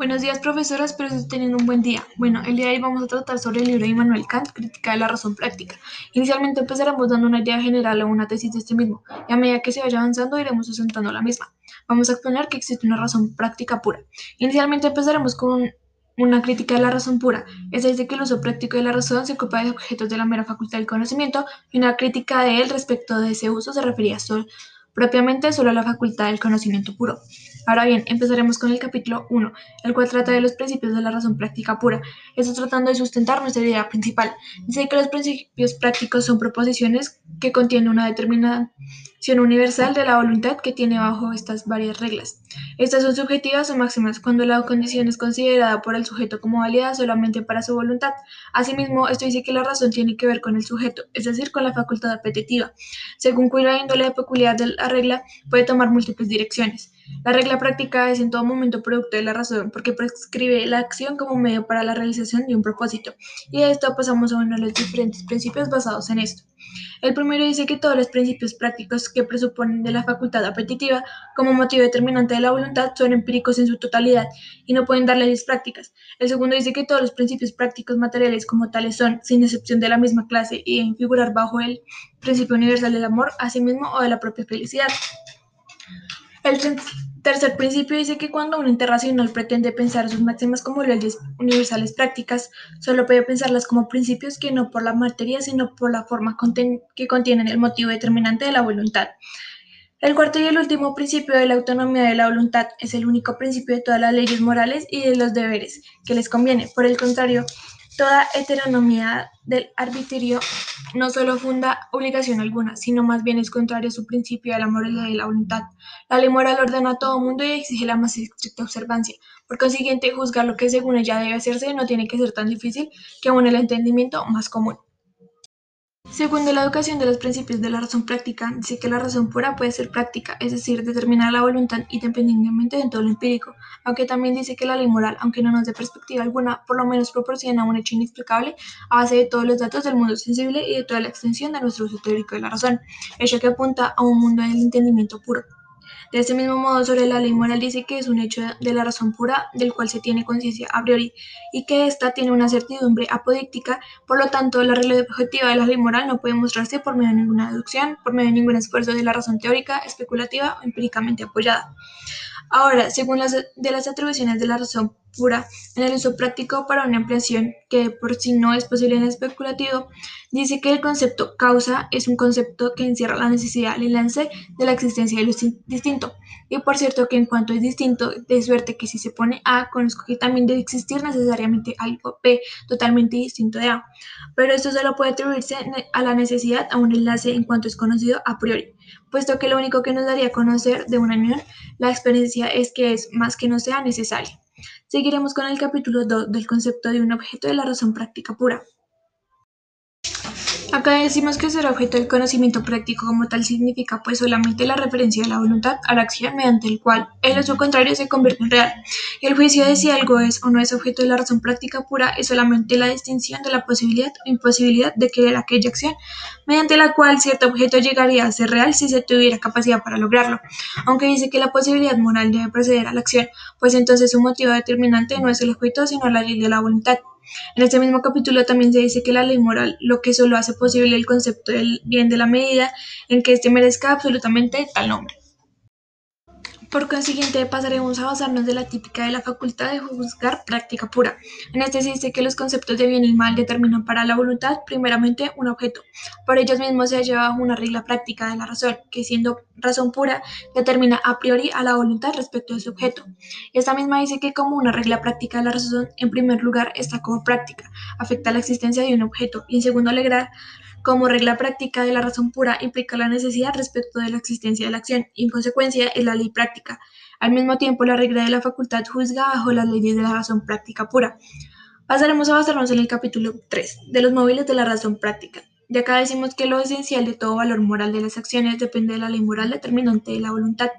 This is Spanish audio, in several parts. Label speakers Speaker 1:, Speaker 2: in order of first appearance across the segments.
Speaker 1: Buenos días, profesora, espero estén teniendo un buen día. Bueno, el día de hoy vamos a tratar sobre el libro de Immanuel Kant, Crítica de la Razón Práctica. Inicialmente empezaremos dando una idea general o una tesis de este mismo, y a medida que se vaya avanzando iremos asentando la misma. Vamos a exponer que existe una razón práctica pura. Inicialmente empezaremos con una crítica de la razón pura, es decir, que el uso práctico de la razón se ocupa de objetos de la mera facultad del conocimiento, y una crítica de él respecto de ese uso se refería solo propiamente solo la facultad del conocimiento puro. Ahora bien, empezaremos con el capítulo 1, el cual trata de los principios de la razón práctica pura. Esto tratando de sustentar nuestra idea principal. Dice que los principios prácticos son proposiciones que contienen una determinación universal de la voluntad que tiene bajo estas varias reglas. Estas son subjetivas o máximas cuando la condición es considerada por el sujeto como válida solamente para su voluntad. Asimismo, esto dice que la razón tiene que ver con el sujeto, es decir, con la facultad apetitiva, según cuya índole peculiar de la regla puede tomar múltiples direcciones. La regla práctica es en todo momento producto de la razón porque prescribe la acción como medio para la realización de un propósito. Y de esto pasamos a uno de los diferentes principios basados en esto. El primero dice que todos los principios prácticos que presuponen de la facultad apetitiva como motivo determinante de la voluntad son empíricos en su totalidad y no pueden dar leyes prácticas. El segundo dice que todos los principios prácticos materiales como tales son, sin excepción de la misma clase y en figurar bajo el principio universal del amor a sí mismo o de la propia felicidad. El tercer principio dice que cuando un internacional pretende pensar sus máximas como leyes universales prácticas, solo puede pensarlas como principios que no por la materia, sino por la forma que contienen el motivo determinante de la voluntad. El cuarto y el último principio de la autonomía de la voluntad es el único principio de todas las leyes morales y de los deberes que les conviene. Por el contrario, Toda heteronomía del arbitrio no solo funda obligación alguna, sino más bien es contrario a su principio de la moralidad y la voluntad. La ley moral ordena a todo mundo y exige la más estricta observancia. Por consiguiente, juzgar lo que según ella debe hacerse no tiene que ser tan difícil que aún el entendimiento más común. Según la educación de los principios de la razón práctica, dice que la razón pura puede ser práctica, es decir, determinar la voluntad independientemente de todo lo empírico, aunque también dice que la ley moral, aunque no nos dé perspectiva alguna, por lo menos proporciona un hecho inexplicable a base de todos los datos del mundo sensible y de toda la extensión de nuestro uso teórico de la razón, hecho que apunta a un mundo del entendimiento puro. De este mismo modo, sobre la ley moral dice que es un hecho de la razón pura del cual se tiene conciencia a priori y que ésta tiene una certidumbre apodíctica, por lo tanto, la regla objetiva de la ley moral no puede mostrarse por medio de ninguna deducción, por medio de ningún esfuerzo de la razón teórica, especulativa o empíricamente apoyada. Ahora, según las de las atribuciones de la razón pura en el uso práctico para una ampliación que por sí no es posible en especulativo, dice que el concepto causa es un concepto que encierra la necesidad el enlace de la existencia de lo distinto. Y por cierto que en cuanto es distinto, de suerte que si se pone A, conozco que también debe existir necesariamente algo B totalmente distinto de A. Pero esto solo puede atribuirse a la necesidad a un enlace en cuanto es conocido a priori, puesto que lo único que nos daría a conocer de una unión la experiencia es que es más que no sea necesaria. Seguiremos con el capítulo 2 del concepto de un objeto de la razón práctica pura. Acá decimos que ser objeto del conocimiento práctico como tal significa pues solamente la referencia de la voluntad a la acción mediante el cual el su contrario se convierte en real. El juicio de si algo es o no es objeto de la razón práctica pura es solamente la distinción de la posibilidad o imposibilidad de que era aquella acción mediante la cual cierto objeto llegaría a ser real si se tuviera capacidad para lograrlo. Aunque dice que la posibilidad moral debe preceder a la acción, pues entonces su motivo determinante no es el objeto sino la ley de la voluntad. En este mismo capítulo también se dice que la ley moral lo que solo hace posible el concepto del bien de la medida en que éste merezca absolutamente tal nombre. Por consiguiente, pasaremos a basarnos de la típica de la facultad de juzgar práctica pura. En este se dice que los conceptos de bien y mal determinan para la voluntad primeramente un objeto. Por ellos mismos se lleva una regla práctica de la razón, que siendo razón pura, determina a priori a la voluntad respecto de su objeto. Esta misma dice que como una regla práctica de la razón, en primer lugar está como práctica, afecta la existencia de un objeto, y en segundo lugar, como regla práctica de la razón pura implica la necesidad respecto de la existencia de la acción y en consecuencia es la ley práctica. Al mismo tiempo, la regla de la facultad juzga bajo las leyes de la razón práctica pura. Pasaremos a basarnos en el capítulo 3 de los móviles de la razón práctica. De acá decimos que lo esencial de todo valor moral de las acciones depende de la ley moral determinante de la voluntad.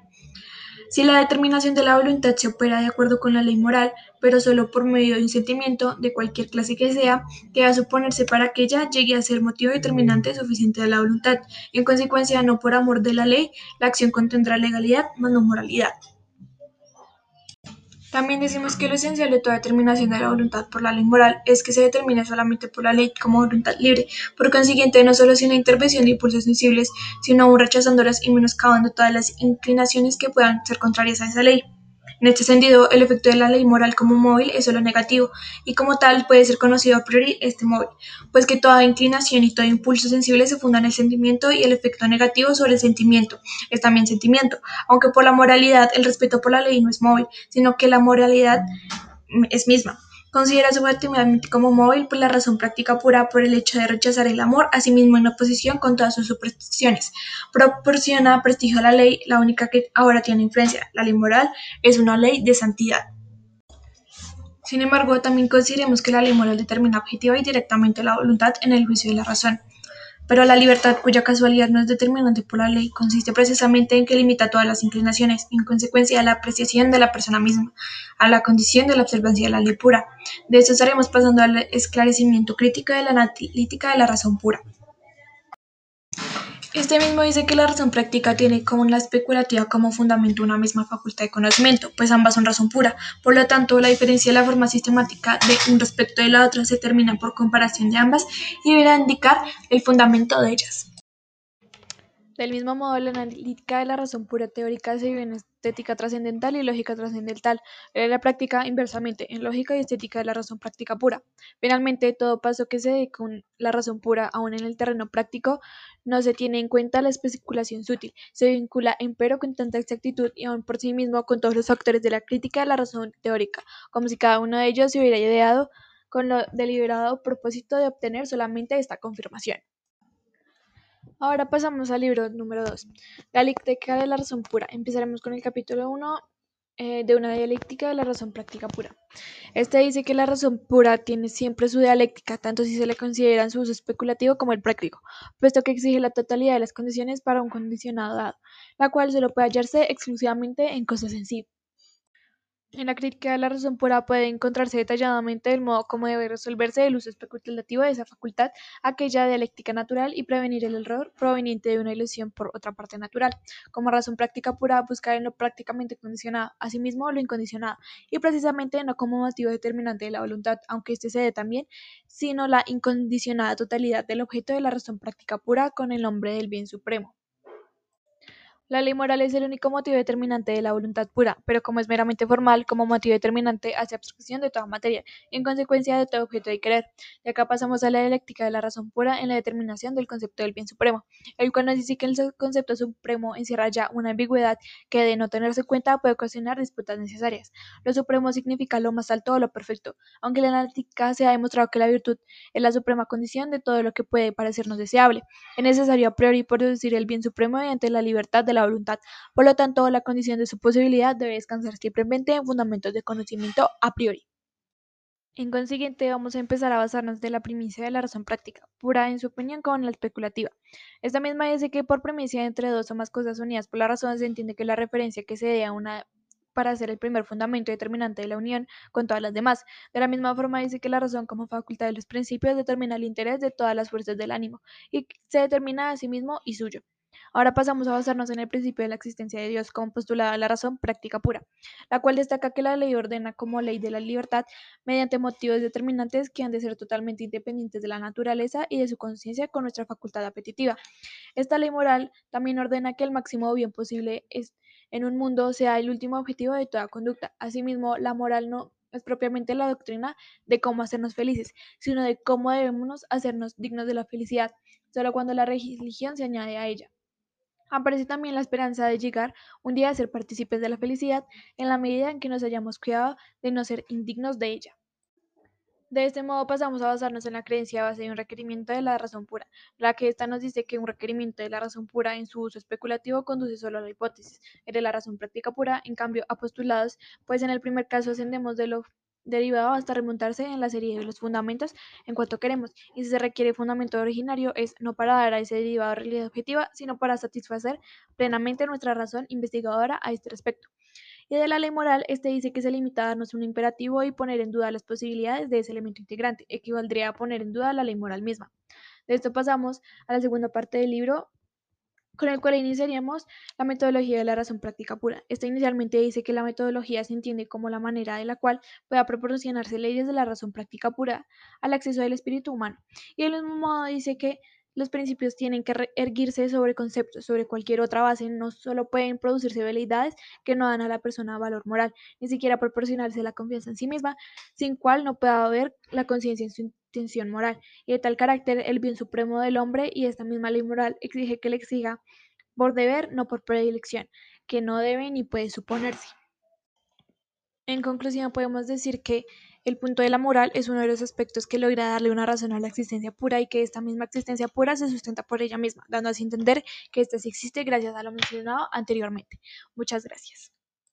Speaker 1: Si la determinación de la voluntad se opera de acuerdo con la ley moral, pero solo por medio de un sentimiento, de cualquier clase que sea, que va a suponerse para que ella llegue a ser motivo determinante suficiente de la voluntad. En consecuencia, no por amor de la ley, la acción contendrá legalidad, más no moralidad. También decimos que lo esencial de toda determinación de la voluntad por la ley moral es que se determine solamente por la ley como voluntad libre. Por consiguiente, no solo sin la intervención de impulsos sensibles, sino aún rechazándolas y menoscabando todas las inclinaciones que puedan ser contrarias a esa ley. En este sentido, el efecto de la ley moral como móvil es solo negativo, y como tal puede ser conocido a priori este móvil, pues que toda inclinación y todo impulso sensible se funda en el sentimiento y el efecto negativo sobre el sentimiento es también sentimiento, aunque por la moralidad el respeto por la ley no es móvil, sino que la moralidad es misma. Considera subjetivamente como móvil por la razón práctica pura por el hecho de rechazar el amor, asimismo en oposición con todas sus supersticiones. Proporciona prestigio a la ley, la única que ahora tiene influencia. La ley moral es una ley de santidad. Sin embargo, también consideremos que la ley moral determina objetiva y directamente la voluntad en el juicio de la razón. Pero la libertad, cuya casualidad no es determinante por la ley, consiste precisamente en que limita todas las inclinaciones, en consecuencia a la apreciación de la persona misma, a la condición de la observancia de la ley pura. De esto estaremos pasando al esclarecimiento crítico de la analítica de la razón pura. Este mismo dice que la razón práctica tiene como la especulativa como fundamento una misma facultad de conocimiento, pues ambas son razón pura. Por lo tanto, la diferencia de la forma sistemática de un respecto de la otra se termina por comparación de ambas y deberá indicar el fundamento de ellas. Del mismo modo, la analítica de la razón pura teórica se vive en estética trascendental y lógica trascendental. En la práctica, inversamente, en lógica y estética de la razón práctica pura. Finalmente, todo paso que se dé con la razón pura, aún en el terreno práctico, no se tiene en cuenta la especulación sutil. Se vincula, empero, con tanta exactitud y aún por sí mismo con todos los factores de la crítica de la razón teórica, como si cada uno de ellos se hubiera ideado con lo deliberado propósito de obtener solamente esta confirmación. Ahora pasamos al libro número 2, La dialéctica de la razón pura. Empezaremos con el capítulo 1 eh, de una dialéctica de la razón práctica pura. Este dice que la razón pura tiene siempre su dialéctica, tanto si se le considera en su uso especulativo como el práctico, puesto que exige la totalidad de las condiciones para un condicionado dado, la cual solo puede hallarse exclusivamente en cosas sensibles. En la crítica de la razón pura puede encontrarse detalladamente el modo como debe resolverse el uso especulativo de esa facultad, aquella dialéctica natural, y prevenir el error proveniente de una ilusión por otra parte natural. Como razón práctica pura, buscar en lo prácticamente condicionado, asimismo lo incondicionado, y precisamente no como motivo determinante de la voluntad, aunque éste se dé también, sino la incondicionada totalidad del objeto de la razón práctica pura con el nombre del bien supremo. La ley moral es el único motivo determinante de la voluntad pura, pero como es meramente formal, como motivo determinante hace abstracción de toda materia y en consecuencia de todo objeto de querer. De acá pasamos a la dialéctica de la razón pura en la determinación del concepto del bien supremo, el cual nos dice que el concepto supremo encierra ya una ambigüedad que de no tenerse cuenta puede ocasionar disputas necesarias. Lo supremo significa lo más alto o lo perfecto, aunque en la analítica se ha demostrado que la virtud es la suprema condición de todo lo que puede parecernos deseable. Es necesario a priori producir el bien supremo mediante la libertad de la voluntad. Por lo tanto, la condición de su posibilidad debe descansar simplemente en fundamentos de conocimiento a priori. En consiguiente, vamos a empezar a basarnos de la primicia de la razón práctica, pura en su opinión con la especulativa. Esta misma dice que por primicia entre dos o más cosas unidas por la razón se entiende que la referencia que se dé a una para ser el primer fundamento determinante de la unión con todas las demás. De la misma forma dice que la razón como facultad de los principios determina el interés de todas las fuerzas del ánimo y se determina a sí mismo y suyo. Ahora pasamos a basarnos en el principio de la existencia de Dios como postulada la razón práctica pura, la cual destaca que la ley ordena como ley de la libertad mediante motivos determinantes que han de ser totalmente independientes de la naturaleza y de su conciencia con nuestra facultad apetitiva. Esta ley moral también ordena que el máximo bien posible es, en un mundo sea el último objetivo de toda conducta. Asimismo, la moral no es propiamente la doctrina de cómo hacernos felices, sino de cómo debemos hacernos dignos de la felicidad, solo cuando la religión se añade a ella. Aparece también la esperanza de llegar un día a ser partícipes de la felicidad en la medida en que nos hayamos cuidado de no ser indignos de ella. De este modo pasamos a basarnos en la creencia base de un requerimiento de la razón pura, la que ésta nos dice que un requerimiento de la razón pura en su uso especulativo conduce solo a la hipótesis, el de la razón práctica pura, en cambio, a postulados, pues en el primer caso ascendemos de lo derivado hasta remontarse en la serie de los fundamentos en cuanto queremos, y si se requiere fundamento originario es no para dar a ese derivado realidad objetiva, sino para satisfacer plenamente nuestra razón investigadora a este respecto. Y de la ley moral, este dice que se limita a darnos un imperativo y poner en duda las posibilidades de ese elemento integrante, equivaldría a poner en duda la ley moral misma. De esto pasamos a la segunda parte del libro, con el cual iniciaríamos la metodología de la razón práctica pura. Esta inicialmente dice que la metodología se entiende como la manera de la cual pueda proporcionarse leyes de la razón práctica pura al acceso del espíritu humano. Y del mismo modo dice que los principios tienen que erguirse sobre conceptos, sobre cualquier otra base, no solo pueden producirse veleidades que no dan a la persona valor moral, ni siquiera proporcionarse la confianza en sí misma, sin cual no pueda haber la conciencia en su moral, y de tal carácter el bien supremo del hombre y esta misma ley moral exige que le exija por deber, no por predilección, que no debe ni puede suponerse. En conclusión, podemos decir que el punto de la moral es uno de los aspectos que logra darle una razón a la existencia pura y que esta misma existencia pura se sustenta por ella misma, dando así entender que ésta sí existe gracias a lo mencionado anteriormente. Muchas gracias.